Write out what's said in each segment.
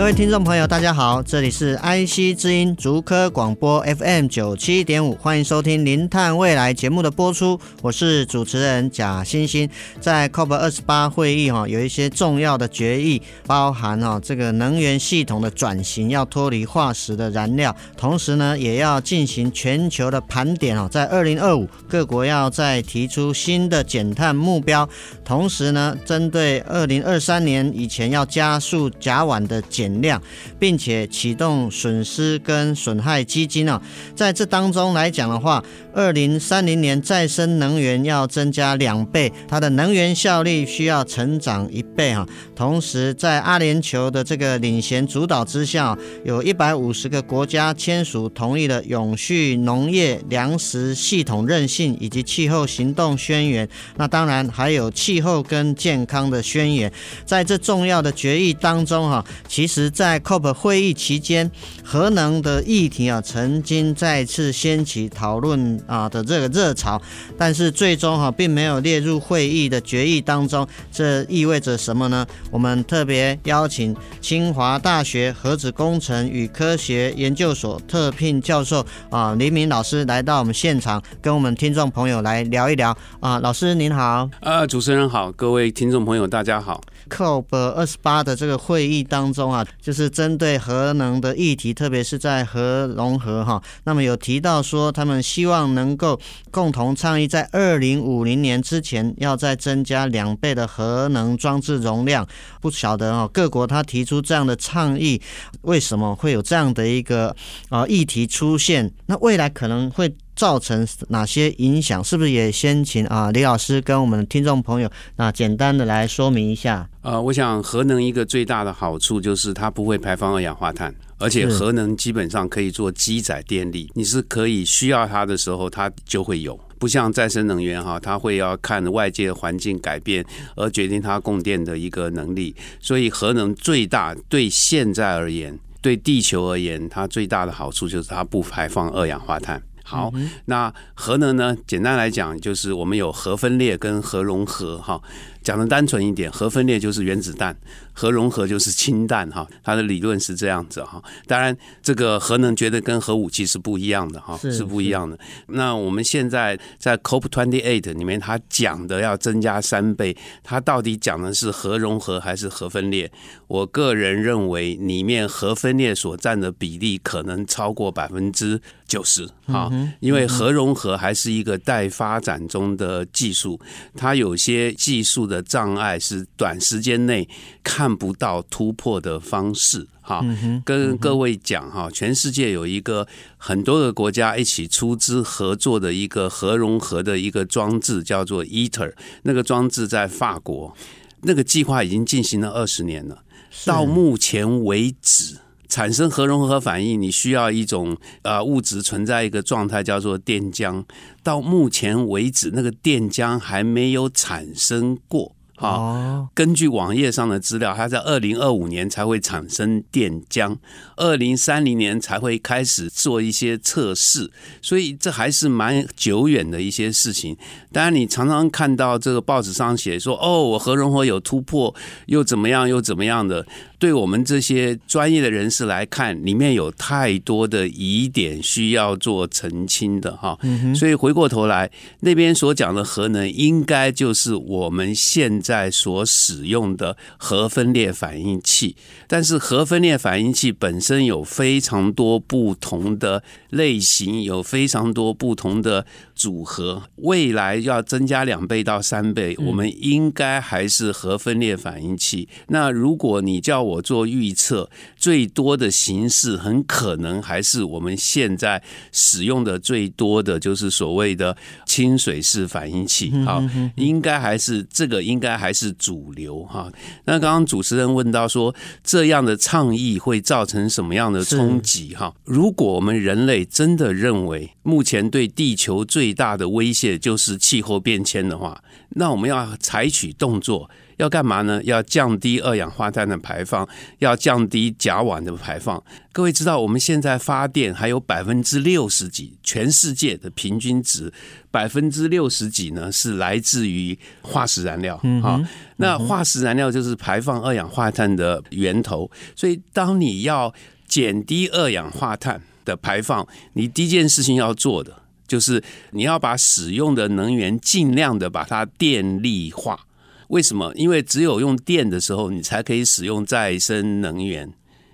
各位听众朋友，大家好，这里是 IC 之音竹科广播 FM 九七点五，欢迎收听《零碳未来》节目的播出，我是主持人贾欣欣。在 COP 二十八会议哈，有一些重要的决议，包含哈这个能源系统的转型要脱离化石的燃料，同时呢，也要进行全球的盘点哦，在二零二五各国要再提出新的减碳目标，同时呢，针对二零二三年以前要加速甲烷的减。量，并且启动损失跟损害基金啊，在这当中来讲的话，二零三零年再生能源要增加两倍，它的能源效率需要成长一倍哈。同时，在阿联酋的这个领衔主导之下，有一百五十个国家签署同意了永续农业粮食系统韧性以及气候行动宣言。那当然还有气候跟健康的宣言。在这重要的决议当中哈，其实。在 COP 会议期间，核能的议题啊，曾经再次掀起讨论啊的这个热潮，但是最终哈、并没有列入会议的决议当中。这意味着什么呢？我们特别邀请清华大学核子工程与科学研究所特聘教授啊黎明老师来到我们现场，跟我们听众朋友来聊一聊啊。老师您好，啊，主持人好，各位听众朋友大家好。COP 二十八的这个会议当中啊，就是针对核能的议题，特别是在核融合哈。那么有提到说，他们希望能够共同倡议，在二零五零年之前，要再增加两倍的核能装置容量。不晓得啊，各国他提出这样的倡议，为什么会有这样的一个啊议题出现？那未来可能会。造成哪些影响？是不是也先请啊李老师跟我们的听众朋友那简单的来说明一下？呃，我想核能一个最大的好处就是它不会排放二氧化碳，而且核能基本上可以做机载电力，你是可以需要它的时候它就会有，不像再生能源哈，它会要看外界环境改变而决定它供电的一个能力。所以核能最大对现在而言，对地球而言，它最大的好处就是它不排放二氧化碳。好，那核能呢？简单来讲，就是我们有核分裂跟核融合，哈。讲的单纯一点，核分裂就是原子弹，核融合就是氢弹哈，它的理论是这样子哈。当然，这个核能绝对跟核武器是不一样的哈，是不一样的。那我们现在在 COP twenty eight 里面，它讲的要增加三倍，它到底讲的是核融合还是核分裂？我个人认为，里面核分裂所占的比例可能超过百分之九十哈，因为核融合还是一个待发展中的技术，它有些技术的障碍是短时间内看不到突破的方式。哈，跟各位讲哈，全世界有一个很多个国家一起出资合作的一个核融合的一个装置，叫做 ITER。那个装置在法国，那个计划已经进行了二十年了。到目前为止，产生核融合反应，你需要一种呃物质存在一个状态，叫做电浆。到目前为止，那个电浆还没有产生过。好，根据网页上的资料，它在二零二五年才会产生电浆，二零三零年才会开始做一些测试，所以这还是蛮久远的一些事情。当然，你常常看到这个报纸上写说，哦，我核融合有突破，又怎么样，又怎么样的。对我们这些专业的人士来看，里面有太多的疑点需要做澄清的哈，所以回过头来，那边所讲的核能，应该就是我们现在在所使用的核分裂反应器。但是核分裂反应器本身有非常多不同的类型，有非常多不同的组合，未来要增加两倍到三倍，我们应该还是核分裂反应器。那如果你叫我做预测，最多的形式很可能还是我们现在使用的最多的就是所谓的清水式反应器。好，应该还是这个，应该还是主流哈。那刚刚主持人问到说，这样的倡议会造成什么样的冲击？哈，如果我们人类真的认为目前对地球最大的威胁就是气候变迁的话，那我们要采取动作。要干嘛呢？要降低二氧化碳的排放，要降低甲烷的排放。各位知道，我们现在发电还有百分之六十几，全世界的平均值百分之六十几呢，是来自于化石燃料。好，那化石燃料就是排放二氧化碳的源头。所以，当你要减低二氧化碳的排放，你第一件事情要做的就是你要把使用的能源尽量的把它电力化。为什么？因为只有用电的时候，你才可以使用再生能源，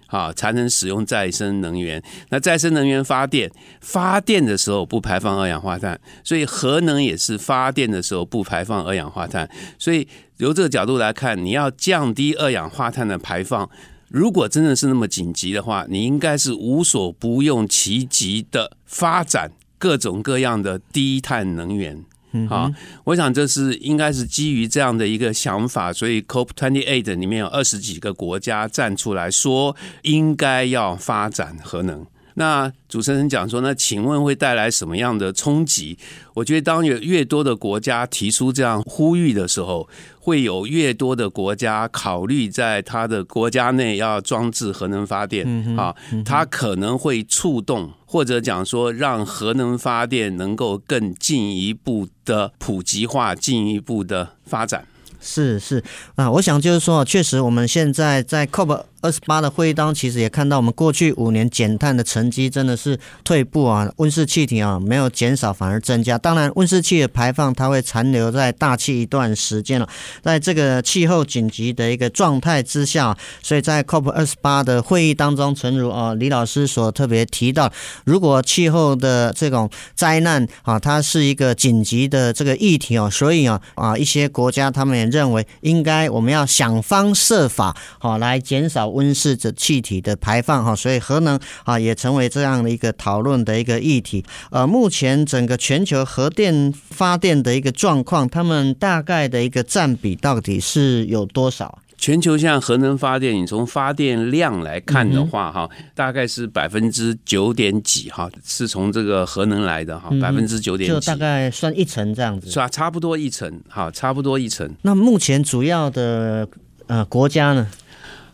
啊，才能使用再生能源。那再生能源发电，发电的时候不排放二氧化碳，所以核能也是发电的时候不排放二氧化碳。所以由这个角度来看，你要降低二氧化碳的排放，如果真的是那么紧急的话，你应该是无所不用其极的发展各种各样的低碳能源。好，我想这是应该是基于这样的一个想法，所以 COP twenty eight 里面有二十几个国家站出来说，应该要发展核能。那主持人讲说，那请问会带来什么样的冲击？我觉得当有越多的国家提出这样呼吁的时候，会有越多的国家考虑在他的国家内要装置核能发电啊，它可能会触动或者讲说，让核能发电能够更进一步的普及化，进一步的发展。是是啊，我想就是说，确实我们现在在 COP 二十八的会议当中，其实也看到我们过去五年减碳的成绩真的是退步啊，温室气体啊没有减少，反而增加。当然，温室气的排放它会残留在大气一段时间了。在这个气候紧急的一个状态之下，所以在 COP 二十八的会议当中，诚如啊李老师所特别提到，如果气候的这种灾难啊，它是一个紧急的这个议题哦，所以啊啊一些国家他们也认为应该我们要想方设法好来减少。温室的气体的排放哈，所以核能啊也成为这样的一个讨论的一个议题。呃，目前整个全球核电发电的一个状况，他们大概的一个占比到底是有多少？全球现在核能发电，你从发电量来看的话，哈，大概是百分之九点几哈，是从这个核能来的哈，百分之九点几，就大概算一层这样子，是吧？差不多一层，哈，差不多一层。那目前主要的呃国家呢？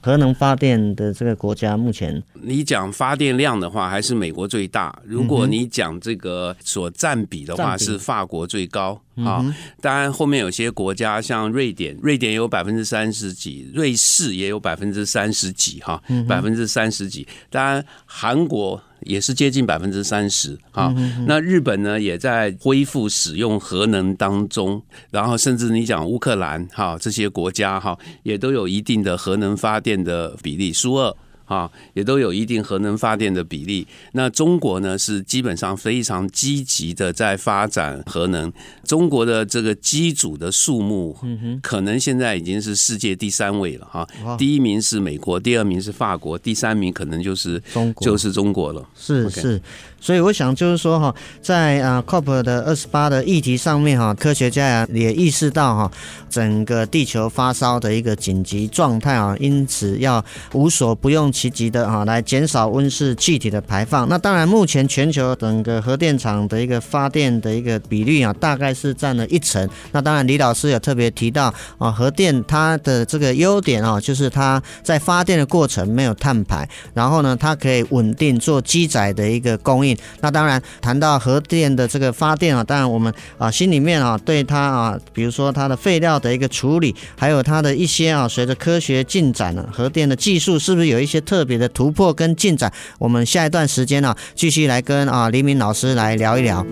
核能发电的这个国家，目前你讲发电量的话，还是美国最大。如果你讲这个所占比的话，是法国最高。啊，当然后面有些国家，像瑞典，瑞典有百分之三十几，瑞士也有百分之三十几，哈，百分之三十几。当然韩国也是接近百分之三十，哈。那日本呢，也在恢复使用核能当中，然后甚至你讲乌克兰，哈，这些国家，哈，也都有一定的核能发电的比例，苏俄。啊，也都有一定核能发电的比例。那中国呢，是基本上非常积极的在发展核能。中国的这个机组的数目，可能现在已经是世界第三位了哈。第一名是美国，第二名是法国，第三名可能就是中国，就是中国了。是是。所以我想就是说哈，在啊 COP 的二十八的议题上面哈，科学家呀也意识到哈，整个地球发烧的一个紧急状态啊，因此要无所不用其极的啊，来减少温室气体的排放。那当然，目前全球整个核电厂的一个发电的一个比率啊，大概是占了一成。那当然，李老师也特别提到啊，核电它的这个优点啊，就是它在发电的过程没有碳排，然后呢，它可以稳定做机载的一个供应。那当然，谈到核电的这个发电啊，当然我们啊心里面啊对它啊，比如说它的废料的一个处理，还有它的一些啊，随着科学进展呢，核电的技术是不是有一些特别的突破跟进展？我们下一段时间呢，继续来跟啊黎明老师来聊一聊。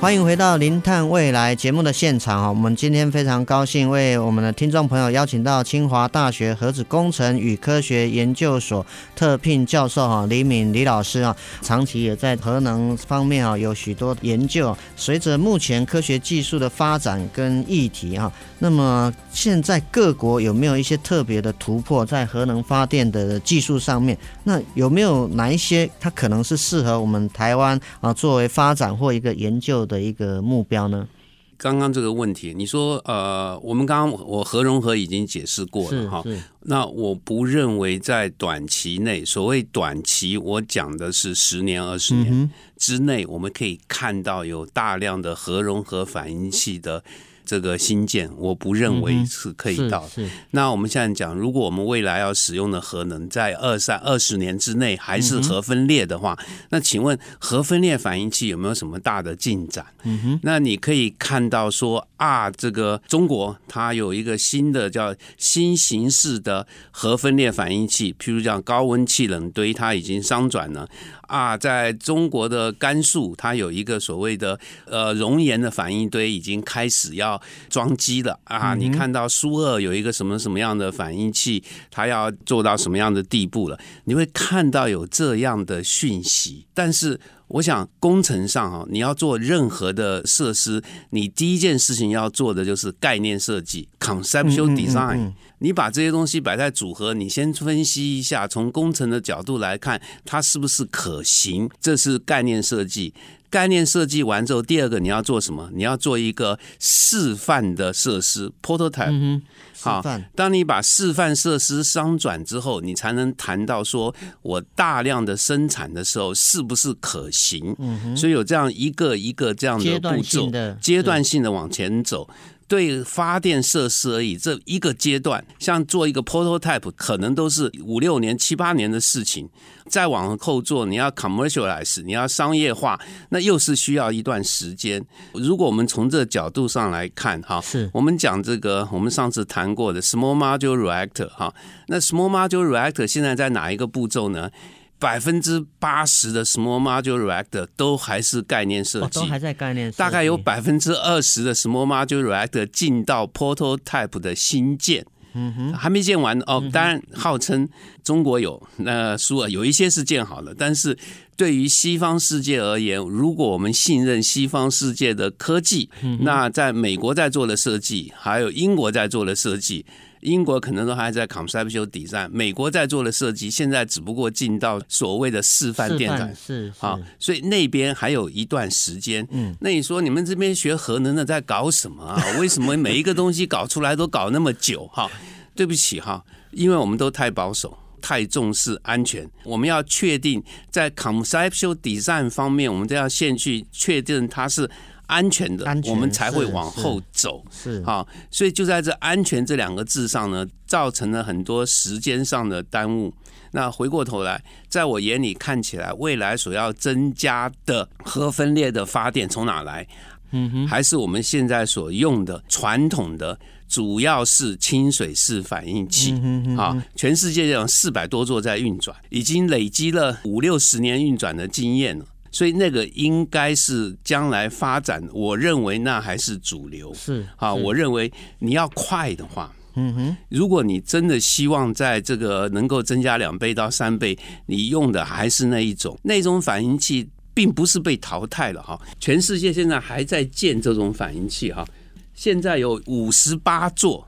欢迎回到《零碳未来》节目的现场啊！我们今天非常高兴为我们的听众朋友邀请到清华大学核子工程与科学研究所特聘教授哈李敏李老师啊，长期也在核能方面啊有许多研究。随着目前科学技术的发展跟议题哈，那么现在各国有没有一些特别的突破在核能发电的技术上面？那有没有哪一些它可能是适合我们台湾啊作为发展或一个研究的一个目标呢？刚刚这个问题，你说呃，我们刚刚我核融合已经解释过了哈。那我不认为在短期内，所谓短期，我讲的是十年、二十年之内，我们可以看到有大量的核融合反应器的。这个新建，我不认为是可以到。嗯、那我们现在讲，如果我们未来要使用的核能，在二三二十年之内还是核分裂的话，嗯、那请问核分裂反应器有没有什么大的进展？嗯哼，那你可以看到说啊，这个中国它有一个新的叫新形式的核分裂反应器，譬如讲高温气冷堆，它已经商转了。啊，在中国的甘肃，它有一个所谓的呃熔岩的反应堆，已经开始要装机了啊！你看到苏二有一个什么什么样的反应器，它要做到什么样的地步了？你会看到有这样的讯息，但是。我想工程上哈，你要做任何的设施，你第一件事情要做的就是概念设计 （conceptual design）。你把这些东西摆在组合，你先分析一下，从工程的角度来看，它是不是可行，这是概念设计。概念设计完之后，第二个你要做什么？你要做一个示范的设施 （prototype）。好，当你把示范设施商转之后，你才能谈到说，我大量的生产的时候是不是可行？所以有这样一个一个这样的步骤，阶段性的往前走。对发电设施而已，这一个阶段，像做一个 prototype，可能都是五六年、七八年的事情。再往后做，你要 commercialize，你要商业化，那又是需要一段时间。如果我们从这个角度上来看，哈，是我们讲这个，我们上次谈过的 small modular reactor，哈，那 small modular reactor 现在在哪一个步骤呢？百分之八十的 small modular reactor 都还是概念设计，哦，都还在概念设计。大概有百分之二十的 small modular reactor 进到 prototype 的新建，嗯哼，还没建完哦。当然，号称中国有那苏尔有一些是建好了，但是对于西方世界而言，如果我们信任西方世界的科技，那在美国在做的设计，还有英国在做的设计。英国可能都还在 conceptual design，美国在做的设计，现在只不过进到所谓的示范电站，是好，所以那边还有一段时间。嗯，那你说你们这边学核能的在搞什么啊？为什么每一个东西搞出来都搞那么久？哈，对不起哈，因为我们都太保守，太重视安全。我们要确定在 conceptual design 方面，我们都要先去确定它是。安全的，我们才会往后走。是好，所以就在这“安全”这两个字上呢，造成了很多时间上的耽误。那回过头来，在我眼里看起来，未来所要增加的核分裂的发电从哪来？嗯哼，还是我们现在所用的传统的，主要是清水式反应器。啊，全世界有四百多座在运转，已经累积了五六十年运转的经验了。所以那个应该是将来发展，我认为那还是主流。是啊，我认为你要快的话，嗯哼，如果你真的希望在这个能够增加两倍到三倍，你用的还是那一种，那种反应器并不是被淘汰了哈。全世界现在还在建这种反应器哈，现在有五十八座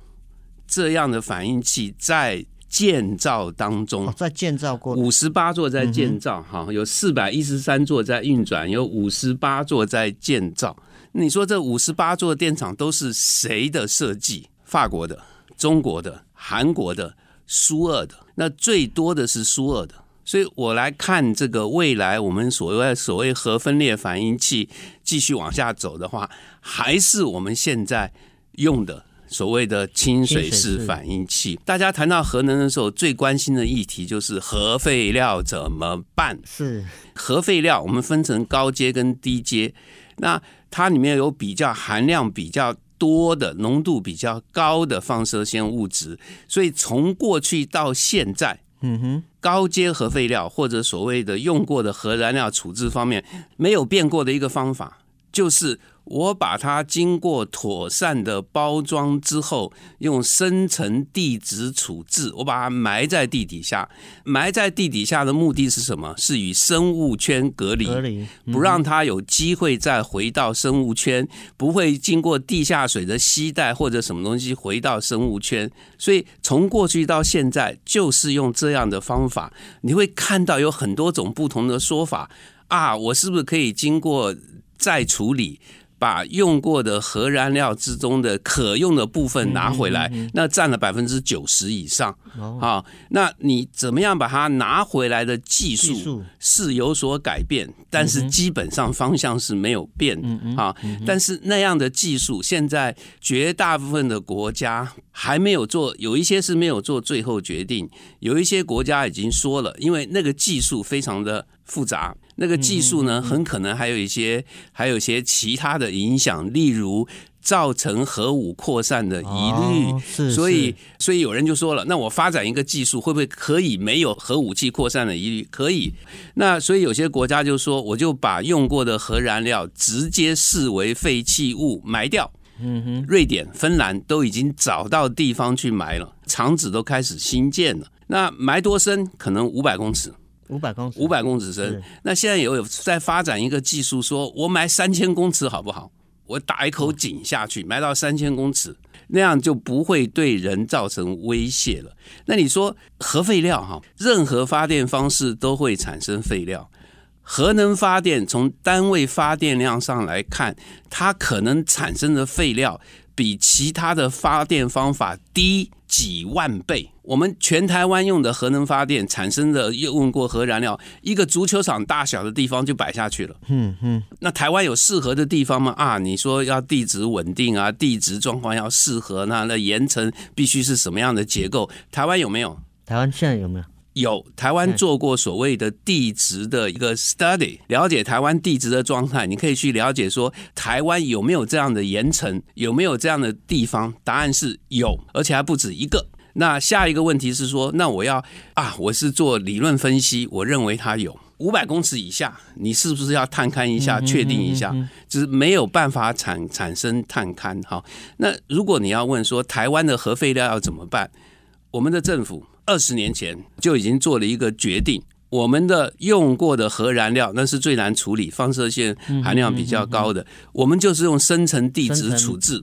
这样的反应器在。建造当中，哦、在建造过五十八座在建造，哈、嗯，有四百一十三座在运转，有五十八座在建造。你说这五十八座电厂都是谁的设计？法国的、中国的、韩国的、苏二的，那最多的是苏二的。所以我来看这个未来，我们所谓所谓核分裂反应器继续往下走的话，还是我们现在用的。所谓的清水式反应器，大家谈到核能的时候，最关心的议题就是核废料怎么办？是核废料，我们分成高阶跟低阶。那它里面有比较含量比较多的、浓度比较高的放射性物质，所以从过去到现在，嗯哼，高阶核废料或者所谓的用过的核燃料处置方面，没有变过的一个方法。就是。我把它经过妥善的包装之后，用深层地质处置，我把它埋在地底下。埋在地底下的目的是什么？是与生物圈隔离，隔离，不让它有机会再回到生物圈，不会经过地下水的吸带或者什么东西回到生物圈。所以从过去到现在，就是用这样的方法。你会看到有很多种不同的说法啊，我是不是可以经过再处理？把用过的核燃料之中的可用的部分拿回来，那占了百分之九十以上。好，那你怎么样把它拿回来的技术是有所改变，但是基本上方向是没有变。好，但是那样的技术现在绝大部分的国家还没有做，有一些是没有做最后决定，有一些国家已经说了，因为那个技术非常的复杂。那个技术呢，很可能还有一些，还有一些其他的影响，例如造成核武扩散的疑虑。所以，所以有人就说了，那我发展一个技术，会不会可以没有核武器扩散的疑虑？可以。那所以有些国家就说，我就把用过的核燃料直接视为废弃物埋掉。嗯哼，瑞典、芬兰都已经找到地方去埋了，厂址都开始新建了。那埋多深？可能五百公尺。五百公尺，五百公尺深。那现在也有在发展一个技术，说我埋三千公尺好不好？我打一口井下去，埋到三千公尺，那样就不会对人造成威胁了。那你说核废料哈，任何发电方式都会产生废料。核能发电从单位发电量上来看，它可能产生的废料比其他的发电方法低几万倍。我们全台湾用的核能发电产生的用过核燃料，一个足球场大小的地方就摆下去了。嗯嗯，那台湾有适合的地方吗？啊，你说要地质稳定啊，地质状况要适合，那那岩层必须是什么样的结构？台湾有没有？台湾现在有没有？有，台湾做过所谓的地质的一个 study，了解台湾地质的状态。你可以去了解说，台湾有没有这样的岩层，有没有这样的地方？答案是有，而且还不止一个。那下一个问题是说，那我要啊，我是做理论分析，我认为它有五百公尺以下，你是不是要探勘一下，确定一下？就是没有办法产产生探勘。哈，那如果你要问说台湾的核废料要怎么办，我们的政府二十年前就已经做了一个决定。我们的用过的核燃料，那是最难处理，放射线含量比较高的。我们就是用深层地质处置，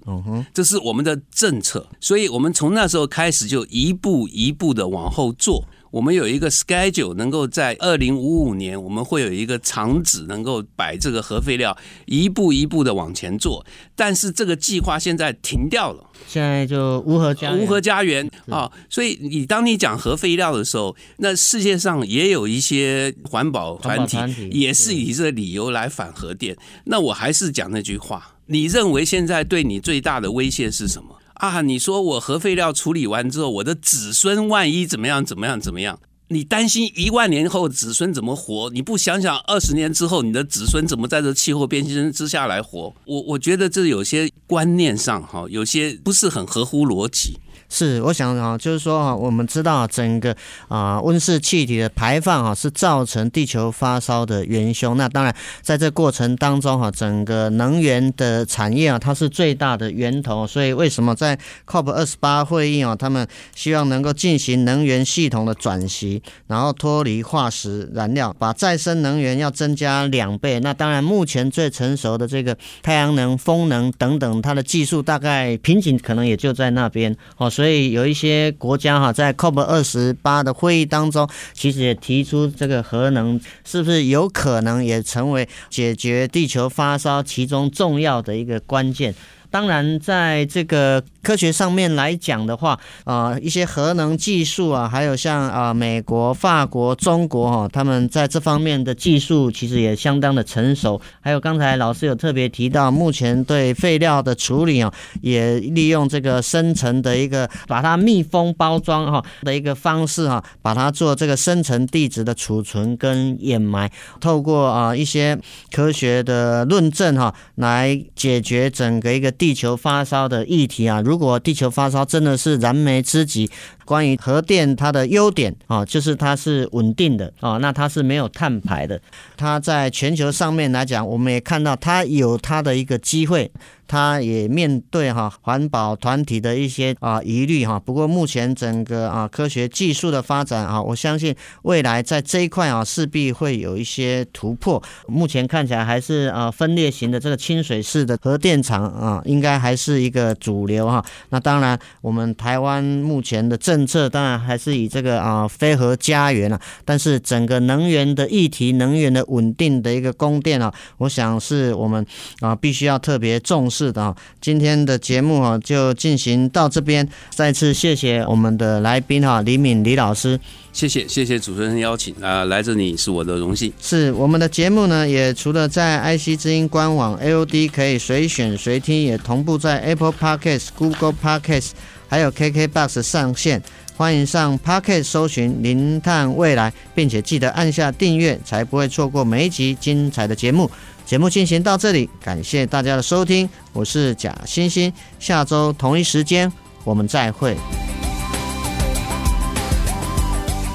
这是我们的政策。所以，我们从那时候开始就一步一步的往后做。我们有一个 schedule，能够在二零五五年，我们会有一个厂址能够摆这个核废料，一步一步的往前做。但是这个计划现在停掉了，现在就无核家园，无核家园啊。所以你当你讲核废料的时候，那世界上也有一些环保团体也是以这个理由来反核电。那我还是讲那句话，你认为现在对你最大的威胁是什么？啊，你说我核废料处理完之后，我的子孙万一怎么样怎么样怎么样？你担心一万年后子孙怎么活？你不想想二十年之后你的子孙怎么在这气候变迁之下来活？我我觉得这有些观念上哈，有些不是很合乎逻辑。是，我想啊，就是说啊，我们知道整个啊温室气体的排放啊，是造成地球发烧的元凶。那当然，在这过程当中哈，整个能源的产业啊，它是最大的源头。所以，为什么在 COP 二十八会议啊，他们希望能够进行能源系统的转型，然后脱离化石燃料，把再生能源要增加两倍。那当然，目前最成熟的这个太阳能、风能等等，它的技术大概瓶颈可能也就在那边哦。所以有一些国家哈，在 COP 二十八的会议当中，其实也提出这个核能是不是有可能也成为解决地球发烧其中重要的一个关键。当然，在这个科学上面来讲的话，啊、呃，一些核能技术啊，还有像啊、美国、法国、中国哈、哦，他们在这方面的技术其实也相当的成熟。还有刚才老师有特别提到，目前对废料的处理啊，也利用这个深层的一个把它密封包装哈的一个方式哈，把它做这个深层地质的储存跟掩埋，透过啊一些科学的论证哈，来解决整个一个。地球发烧的议题啊，如果地球发烧真的是燃眉之急，关于核电它的优点啊，就是它是稳定的啊，那它是没有碳排的。它在全球上面来讲，我们也看到它有它的一个机会。它也面对哈环保团体的一些啊疑虑哈，不过目前整个啊科学技术的发展啊，我相信未来在这一块啊势必会有一些突破。目前看起来还是啊分裂型的这个清水式的核电厂啊，应该还是一个主流哈。那当然，我们台湾目前的政策当然还是以这个啊非核家园啊，但是整个能源的议题、能源的稳定的一个供电啊，我想是我们啊必须要特别重视。的啊，今天的节目啊就进行到这边。再次谢谢我们的来宾哈李敏李老师，谢谢谢谢主持人邀请啊，来这里是我的荣幸。是我们的节目呢，也除了在 IC 之音官网 AOD 可以随选随听，也同步在 Apple Podcast、Google Podcast 还有 KKBox 上线。欢迎上 Podcast 搜寻“零碳未来”，并且记得按下订阅，才不会错过每一集精彩的节目。节目进行到这里，感谢大家的收听，我是贾欣欣，下周同一时间我们再会。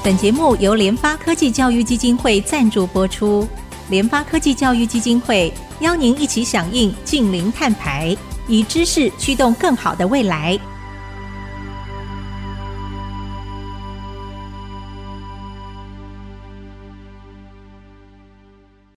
本节目由联发科技教育基金会赞助播出，联发科技教育基金会邀您一起响应净零碳排，以知识驱动更好的未来。